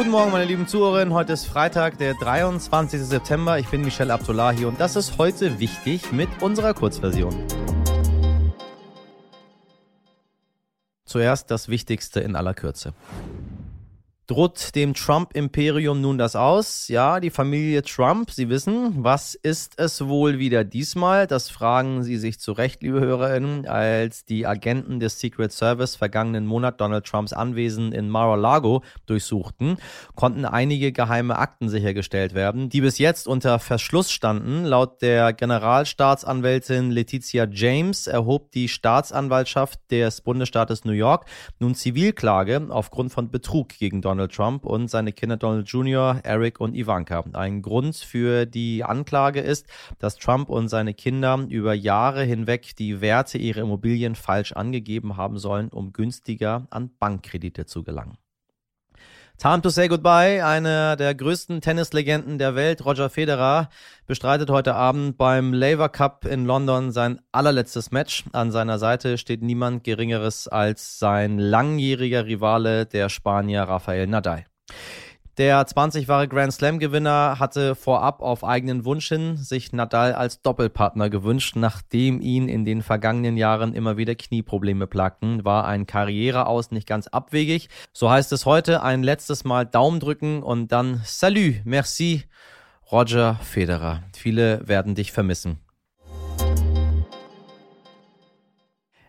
Guten Morgen, meine lieben Zuhörerinnen. Heute ist Freitag, der 23. September. Ich bin Michelle Abdullahi und das ist heute wichtig mit unserer Kurzversion. Zuerst das Wichtigste in aller Kürze. Droht dem Trump-Imperium nun das aus? Ja, die Familie Trump, Sie wissen, was ist es wohl wieder diesmal? Das fragen Sie sich zu Recht, liebe Hörerinnen, als die Agenten des Secret Service vergangenen Monat Donald Trumps Anwesen in Mar-a-Lago durchsuchten, konnten einige geheime Akten sichergestellt werden, die bis jetzt unter Verschluss standen. Laut der Generalstaatsanwältin Letizia James erhob die Staatsanwaltschaft des Bundesstaates New York nun Zivilklage aufgrund von Betrug gegen Donald Donald Trump und seine Kinder Donald Jr., Eric und Ivanka. Ein Grund für die Anklage ist, dass Trump und seine Kinder über Jahre hinweg die Werte ihrer Immobilien falsch angegeben haben sollen, um günstiger an Bankkredite zu gelangen. Time to say goodbye. Einer der größten Tennislegenden der Welt, Roger Federer, bestreitet heute Abend beim Laver Cup in London sein allerletztes Match. An seiner Seite steht niemand Geringeres als sein langjähriger Rivale, der Spanier Rafael Nadal. Der 20-fache Grand Slam-Gewinner hatte vorab auf eigenen Wunsch hin sich Nadal als Doppelpartner gewünscht, nachdem ihn in den vergangenen Jahren immer wieder Knieprobleme plagten, war ein Karriereaus nicht ganz abwegig. So heißt es heute ein letztes Mal Daumen drücken und dann Salut, merci, Roger Federer. Viele werden dich vermissen.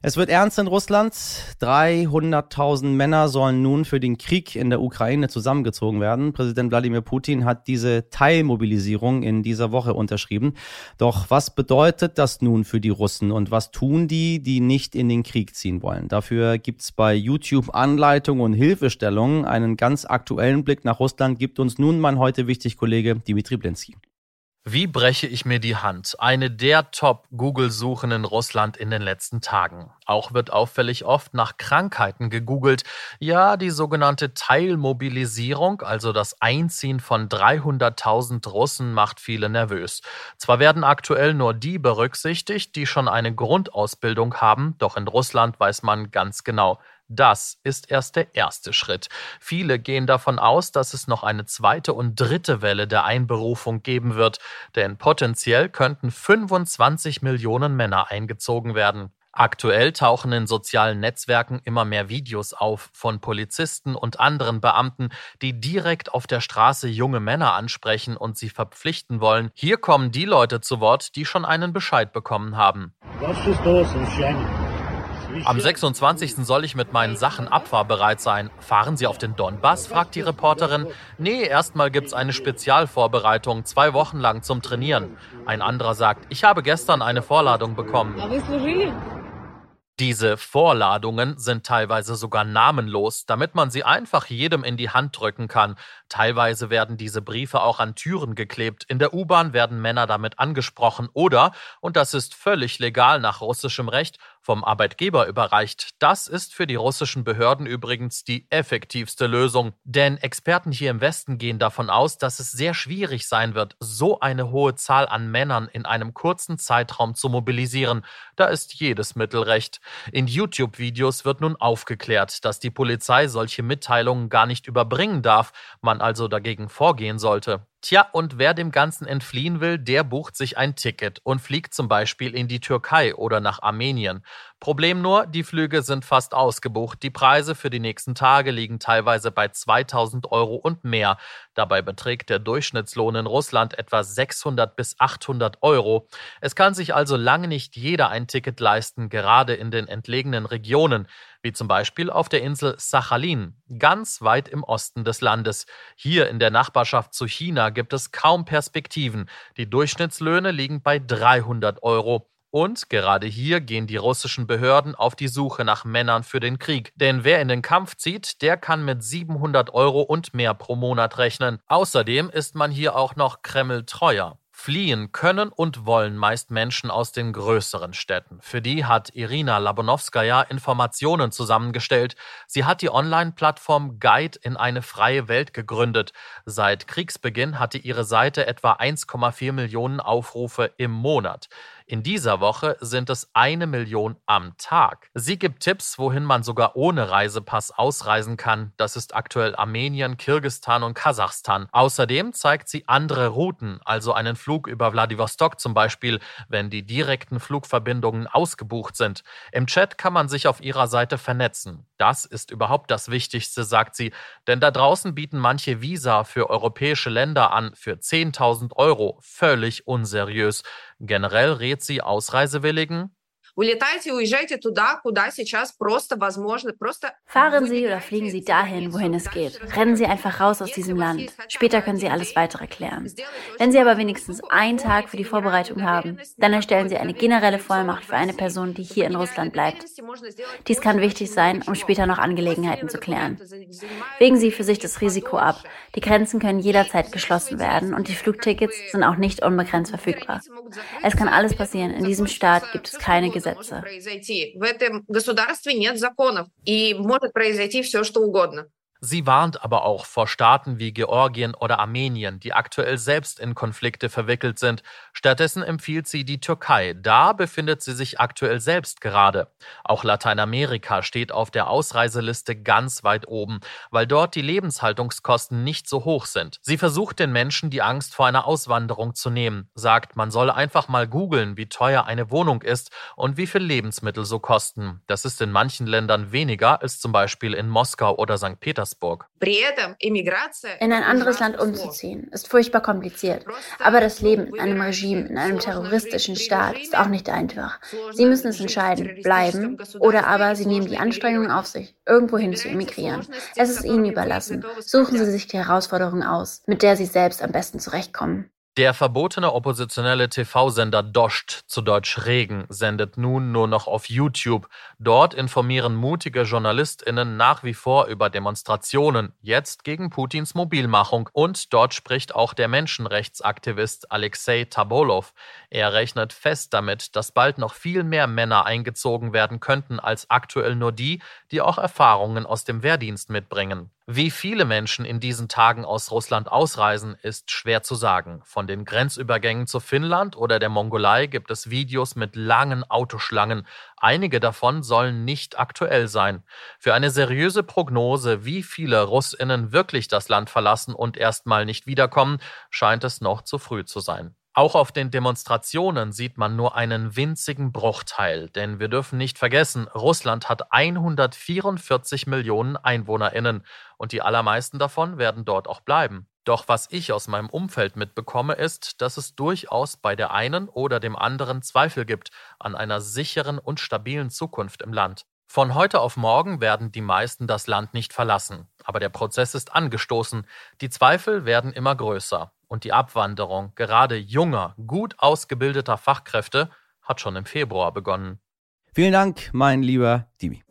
Es wird ernst in Russland. 300.000 Männer sollen nun für den Krieg in der Ukraine zusammengezogen werden. Präsident Wladimir Putin hat diese Teilmobilisierung in dieser Woche unterschrieben. Doch was bedeutet das nun für die Russen und was tun die, die nicht in den Krieg ziehen wollen? Dafür gibt's bei YouTube Anleitungen und Hilfestellungen. Einen ganz aktuellen Blick nach Russland gibt uns nun mein heute wichtig Kollege Dimitri Blinski. Wie breche ich mir die Hand? Eine der Top-Google-Suchen in Russland in den letzten Tagen. Auch wird auffällig oft nach Krankheiten gegoogelt. Ja, die sogenannte Teilmobilisierung, also das Einziehen von 300.000 Russen, macht viele nervös. Zwar werden aktuell nur die berücksichtigt, die schon eine Grundausbildung haben, doch in Russland weiß man ganz genau, das ist erst der erste Schritt. Viele gehen davon aus, dass es noch eine zweite und dritte Welle der Einberufung geben wird, denn potenziell könnten 25 Millionen Männer eingezogen werden. Aktuell tauchen in sozialen Netzwerken immer mehr Videos auf von Polizisten und anderen Beamten, die direkt auf der Straße junge Männer ansprechen und sie verpflichten wollen. Hier kommen die Leute zu Wort, die schon einen Bescheid bekommen haben. Am 26. soll ich mit meinen Sachen abfahrbereit sein. Fahren Sie auf den Donbass? fragt die Reporterin. Nee, erstmal gibt's eine Spezialvorbereitung, zwei Wochen lang zum Trainieren. Ein anderer sagt, ich habe gestern eine Vorladung bekommen. Diese Vorladungen sind teilweise sogar namenlos, damit man sie einfach jedem in die Hand drücken kann. Teilweise werden diese Briefe auch an Türen geklebt. In der U-Bahn werden Männer damit angesprochen oder, und das ist völlig legal nach russischem Recht, vom Arbeitgeber überreicht. Das ist für die russischen Behörden übrigens die effektivste Lösung. Denn Experten hier im Westen gehen davon aus, dass es sehr schwierig sein wird, so eine hohe Zahl an Männern in einem kurzen Zeitraum zu mobilisieren. Da ist jedes Mittel recht. In YouTube-Videos wird nun aufgeklärt, dass die Polizei solche Mitteilungen gar nicht überbringen darf, man also dagegen vorgehen sollte. Tja, und wer dem Ganzen entfliehen will, der bucht sich ein Ticket und fliegt zum Beispiel in die Türkei oder nach Armenien. Problem nur, die Flüge sind fast ausgebucht. Die Preise für die nächsten Tage liegen teilweise bei 2000 Euro und mehr. Dabei beträgt der Durchschnittslohn in Russland etwa 600 bis 800 Euro. Es kann sich also lange nicht jeder ein Ticket leisten, gerade in den entlegenen Regionen wie zum Beispiel auf der Insel Sachalin, ganz weit im Osten des Landes. Hier in der Nachbarschaft zu China gibt es kaum Perspektiven. Die Durchschnittslöhne liegen bei 300 Euro. Und gerade hier gehen die russischen Behörden auf die Suche nach Männern für den Krieg. Denn wer in den Kampf zieht, der kann mit 700 Euro und mehr pro Monat rechnen. Außerdem ist man hier auch noch Kreml treuer. Fliehen können und wollen meist Menschen aus den größeren Städten. Für die hat Irina Labonowskaja Informationen zusammengestellt. Sie hat die Online-Plattform Guide in eine freie Welt gegründet. Seit Kriegsbeginn hatte ihre Seite etwa 1,4 Millionen Aufrufe im Monat. In dieser Woche sind es eine Million am Tag. Sie gibt Tipps, wohin man sogar ohne Reisepass ausreisen kann. Das ist aktuell Armenien, Kirgistan und Kasachstan. Außerdem zeigt sie andere Routen, also einen Flug über Wladiwostok zum Beispiel, wenn die direkten Flugverbindungen ausgebucht sind. Im Chat kann man sich auf ihrer Seite vernetzen. Das ist überhaupt das Wichtigste, sagt sie, denn da draußen bieten manche Visa für europäische Länder an für 10.000 Euro. Völlig unseriös. Generell rät sie Ausreisewilligen, Fahren Sie oder fliegen Sie dahin, wohin es geht. Rennen Sie einfach raus aus diesem Land. Später können Sie alles weitere klären. Wenn Sie aber wenigstens einen Tag für die Vorbereitung haben, dann erstellen Sie eine generelle Vollmacht für eine Person, die hier in Russland bleibt. Dies kann wichtig sein, um später noch Angelegenheiten zu klären. Wägen Sie für sich das Risiko ab. Die Grenzen können jederzeit geschlossen werden und die Flugtickets sind auch nicht unbegrenzt verfügbar. Es kann alles passieren. In diesem Staat gibt es keine обязаться. Может произойти. В этом государстве нет законов, и может произойти все, что угодно. Sie warnt aber auch vor Staaten wie Georgien oder Armenien, die aktuell selbst in Konflikte verwickelt sind. Stattdessen empfiehlt sie die Türkei. Da befindet sie sich aktuell selbst gerade. Auch Lateinamerika steht auf der Ausreiseliste ganz weit oben, weil dort die Lebenshaltungskosten nicht so hoch sind. Sie versucht den Menschen die Angst vor einer Auswanderung zu nehmen, sagt, man solle einfach mal googeln, wie teuer eine Wohnung ist und wie viel Lebensmittel so kosten. Das ist in manchen Ländern weniger als zum Beispiel in Moskau oder St. Petersburg. Petersburg. In ein anderes Land umzuziehen, ist furchtbar kompliziert. Aber das Leben in einem Regime, in einem terroristischen Staat ist auch nicht einfach. Sie müssen es entscheiden, bleiben oder aber Sie nehmen die Anstrengungen auf sich, irgendwohin zu emigrieren. Es ist Ihnen überlassen. Suchen Sie sich die Herausforderung aus, mit der Sie selbst am besten zurechtkommen. Der verbotene oppositionelle TV-Sender Dost, zu Deutsch Regen, sendet nun nur noch auf YouTube. Dort informieren mutige JournalistInnen nach wie vor über Demonstrationen, jetzt gegen Putins Mobilmachung. Und dort spricht auch der Menschenrechtsaktivist Alexei Tabolov. Er rechnet fest damit, dass bald noch viel mehr Männer eingezogen werden könnten als aktuell nur die, die auch Erfahrungen aus dem Wehrdienst mitbringen. Wie viele Menschen in diesen Tagen aus Russland ausreisen, ist schwer zu sagen. Von den Grenzübergängen zu Finnland oder der Mongolei gibt es Videos mit langen Autoschlangen. Einige davon sollen nicht aktuell sein. Für eine seriöse Prognose, wie viele Russinnen wirklich das Land verlassen und erstmal nicht wiederkommen, scheint es noch zu früh zu sein. Auch auf den Demonstrationen sieht man nur einen winzigen Bruchteil, denn wir dürfen nicht vergessen, Russland hat 144 Millionen Einwohnerinnen und die allermeisten davon werden dort auch bleiben. Doch was ich aus meinem Umfeld mitbekomme, ist, dass es durchaus bei der einen oder dem anderen Zweifel gibt an einer sicheren und stabilen Zukunft im Land. Von heute auf morgen werden die meisten das Land nicht verlassen, aber der Prozess ist angestoßen, die Zweifel werden immer größer und die Abwanderung gerade junger, gut ausgebildeter Fachkräfte hat schon im Februar begonnen. Vielen Dank, mein lieber Dimi.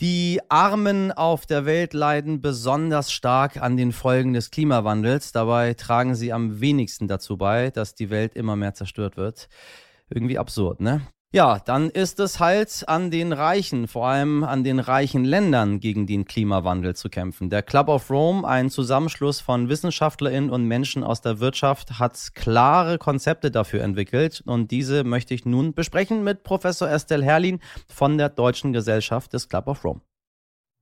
Die Armen auf der Welt leiden besonders stark an den Folgen des Klimawandels. Dabei tragen sie am wenigsten dazu bei, dass die Welt immer mehr zerstört wird. Irgendwie absurd, ne? Ja, dann ist es halt an den Reichen, vor allem an den reichen Ländern gegen den Klimawandel zu kämpfen. Der Club of Rome, ein Zusammenschluss von Wissenschaftlerinnen und Menschen aus der Wirtschaft, hat klare Konzepte dafür entwickelt und diese möchte ich nun besprechen mit Professor Estelle Herrlin von der Deutschen Gesellschaft des Club of Rome.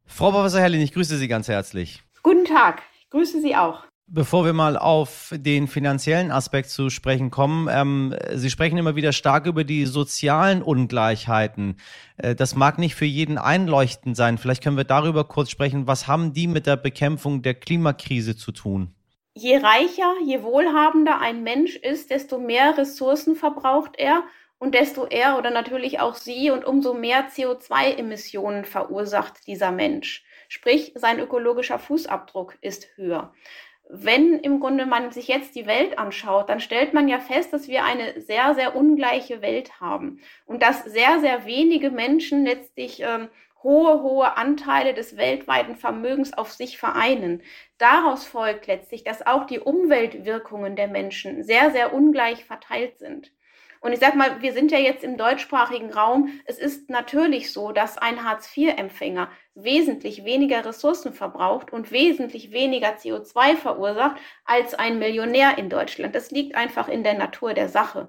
Frau Professor Herrlin, ich grüße Sie ganz herzlich. Guten Tag, ich grüße Sie auch. Bevor wir mal auf den finanziellen Aspekt zu sprechen kommen, ähm, Sie sprechen immer wieder stark über die sozialen Ungleichheiten. Äh, das mag nicht für jeden einleuchtend sein. Vielleicht können wir darüber kurz sprechen. Was haben die mit der Bekämpfung der Klimakrise zu tun? Je reicher, je wohlhabender ein Mensch ist, desto mehr Ressourcen verbraucht er und desto er oder natürlich auch sie und umso mehr CO2-Emissionen verursacht dieser Mensch. Sprich, sein ökologischer Fußabdruck ist höher wenn im Grunde man sich jetzt die Welt anschaut, dann stellt man ja fest, dass wir eine sehr, sehr ungleiche Welt haben und dass sehr, sehr wenige Menschen letztlich ähm, hohe, hohe Anteile des weltweiten Vermögens auf sich vereinen. Daraus folgt letztlich, dass auch die Umweltwirkungen der Menschen sehr, sehr ungleich verteilt sind. Und ich sage mal, wir sind ja jetzt im deutschsprachigen Raum. Es ist natürlich so, dass ein Hartz-IV-Empfänger wesentlich weniger Ressourcen verbraucht und wesentlich weniger CO2 verursacht als ein Millionär in Deutschland. Das liegt einfach in der Natur der Sache.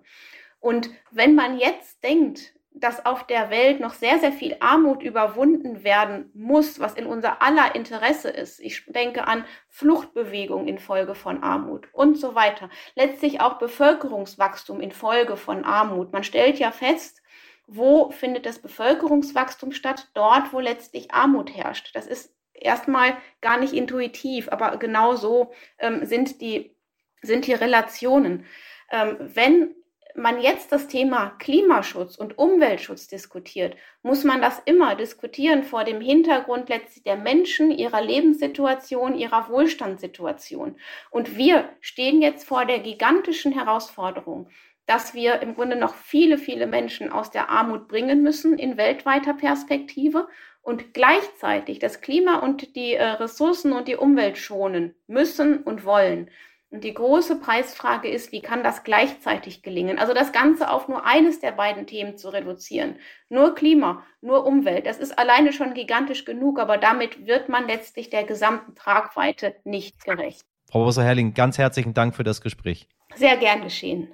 Und wenn man jetzt denkt, dass auf der Welt noch sehr, sehr viel Armut überwunden werden muss, was in unser aller Interesse ist. Ich denke an Fluchtbewegung infolge von Armut und so weiter. Letztlich auch Bevölkerungswachstum infolge von Armut. Man stellt ja fest, wo findet das Bevölkerungswachstum statt? Dort, wo letztlich Armut herrscht. Das ist erstmal gar nicht intuitiv, aber genau so ähm, sind, die, sind die Relationen. Ähm, wenn man jetzt das Thema Klimaschutz und Umweltschutz diskutiert, muss man das immer diskutieren vor dem Hintergrund letztlich der Menschen, ihrer Lebenssituation, ihrer Wohlstandssituation. Und wir stehen jetzt vor der gigantischen Herausforderung, dass wir im Grunde noch viele, viele Menschen aus der Armut bringen müssen in weltweiter Perspektive und gleichzeitig das Klima und die äh, Ressourcen und die Umwelt schonen müssen und wollen. Und die große Preisfrage ist, wie kann das gleichzeitig gelingen? Also das Ganze auf nur eines der beiden Themen zu reduzieren. Nur Klima, nur Umwelt. Das ist alleine schon gigantisch genug, aber damit wird man letztlich der gesamten Tragweite nicht gerecht. Frau Professor Herrling, ganz herzlichen Dank für das Gespräch. Sehr gern geschehen.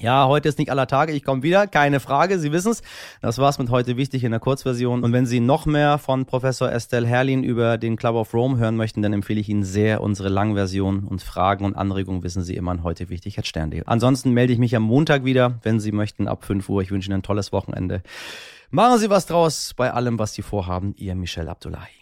Ja, heute ist nicht aller Tage. Ich komme wieder, keine Frage. Sie wissen es. Das war's mit heute wichtig in der Kurzversion. Und wenn Sie noch mehr von Professor Estelle Herlin über den Club of Rome hören möchten, dann empfehle ich Ihnen sehr unsere Langversion und Fragen und Anregungen wissen Sie immer an heute wichtig at Stern.de. Ansonsten melde ich mich am Montag wieder, wenn Sie möchten, ab 5 Uhr. Ich wünsche Ihnen ein tolles Wochenende. Machen Sie was draus bei allem, was Sie vorhaben. Ihr Michel Abdullahi.